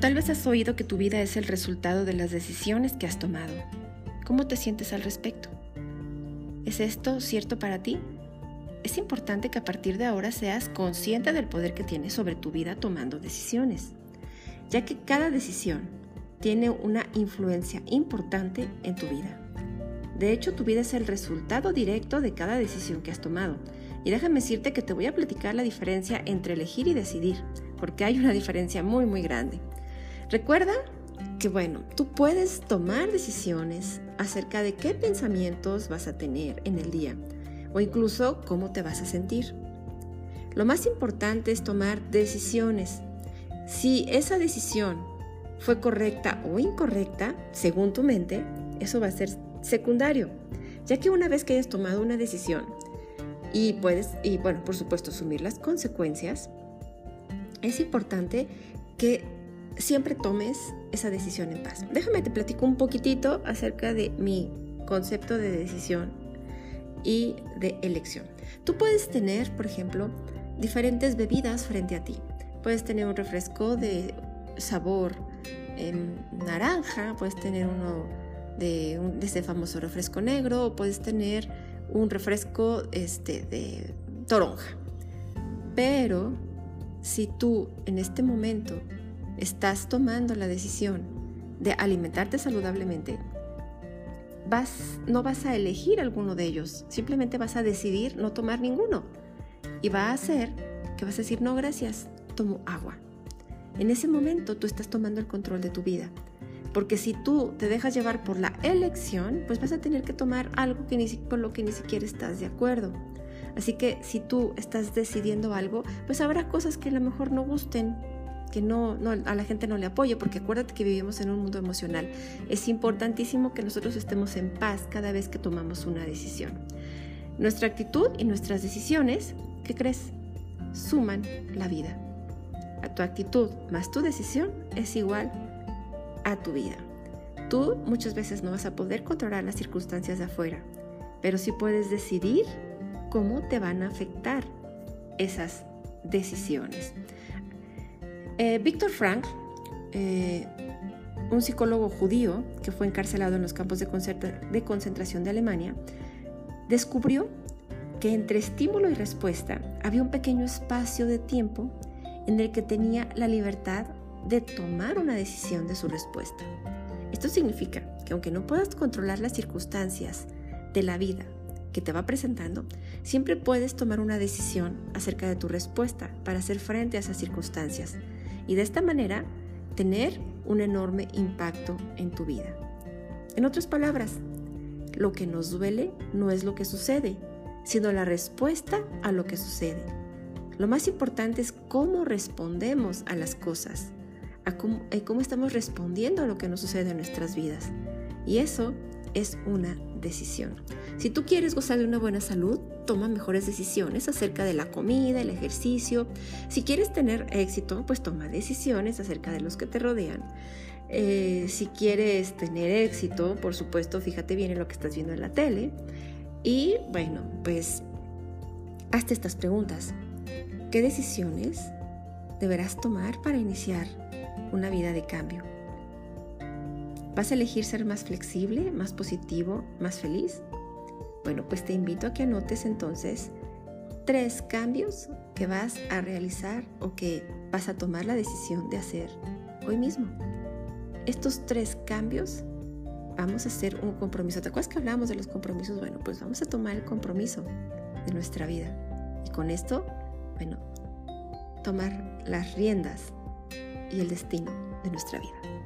Tal vez has oído que tu vida es el resultado de las decisiones que has tomado. ¿Cómo te sientes al respecto? ¿Es esto cierto para ti? Es importante que a partir de ahora seas consciente del poder que tienes sobre tu vida tomando decisiones, ya que cada decisión tiene una influencia importante en tu vida. De hecho, tu vida es el resultado directo de cada decisión que has tomado. Y déjame decirte que te voy a platicar la diferencia entre elegir y decidir, porque hay una diferencia muy, muy grande. Recuerda que, bueno, tú puedes tomar decisiones acerca de qué pensamientos vas a tener en el día o incluso cómo te vas a sentir. Lo más importante es tomar decisiones. Si esa decisión fue correcta o incorrecta, según tu mente, eso va a ser secundario, ya que una vez que hayas tomado una decisión y puedes, y bueno, por supuesto, asumir las consecuencias, es importante que siempre tomes esa decisión en paz. Déjame te platico un poquitito acerca de mi concepto de decisión y de elección. Tú puedes tener, por ejemplo, diferentes bebidas frente a ti. Puedes tener un refresco de sabor en naranja, puedes tener uno de, de ese famoso refresco negro, o puedes tener un refresco este, de toronja. Pero si tú en este momento estás tomando la decisión de alimentarte saludablemente, vas, no vas a elegir alguno de ellos, simplemente vas a decidir no tomar ninguno. Y va a hacer que vas a decir, no, gracias, tomo agua. En ese momento tú estás tomando el control de tu vida. Porque si tú te dejas llevar por la elección, pues vas a tener que tomar algo que ni, por lo que ni siquiera estás de acuerdo. Así que si tú estás decidiendo algo, pues habrá cosas que a lo mejor no gusten, que no, a la gente no le apoye, porque acuérdate que vivimos en un mundo emocional. Es importantísimo que nosotros estemos en paz cada vez que tomamos una decisión. Nuestra actitud y nuestras decisiones, ¿qué crees? Suman la vida. A tu actitud más tu decisión es igual a tu vida. Tú muchas veces no vas a poder controlar las circunstancias de afuera, pero sí puedes decidir cómo te van a afectar esas decisiones. Eh, Víctor Frank, eh, un psicólogo judío que fue encarcelado en los campos de, de concentración de Alemania, descubrió que entre estímulo y respuesta había un pequeño espacio de tiempo en el que tenía la libertad de tomar una decisión de su respuesta. Esto significa que aunque no puedas controlar las circunstancias de la vida que te va presentando, siempre puedes tomar una decisión acerca de tu respuesta para hacer frente a esas circunstancias y de esta manera tener un enorme impacto en tu vida. En otras palabras, lo que nos duele no es lo que sucede, sino la respuesta a lo que sucede. Lo más importante es cómo respondemos a las cosas, a cómo, cómo estamos respondiendo a lo que nos sucede en nuestras vidas. Y eso es una decisión. Si tú quieres gozar de una buena salud, toma mejores decisiones acerca de la comida, el ejercicio. Si quieres tener éxito, pues toma decisiones acerca de los que te rodean. Eh, si quieres tener éxito, por supuesto, fíjate bien en lo que estás viendo en la tele. Y bueno, pues hazte estas preguntas. ¿Qué decisiones deberás tomar para iniciar una vida de cambio? ¿Vas a elegir ser más flexible, más positivo, más feliz? Bueno, pues te invito a que anotes entonces tres cambios que vas a realizar o que vas a tomar la decisión de hacer hoy mismo. Estos tres cambios vamos a hacer un compromiso. ¿Te acuerdas que hablábamos de los compromisos? Bueno, pues vamos a tomar el compromiso de nuestra vida. Y con esto, bueno, tomar las riendas y el destino de nuestra vida.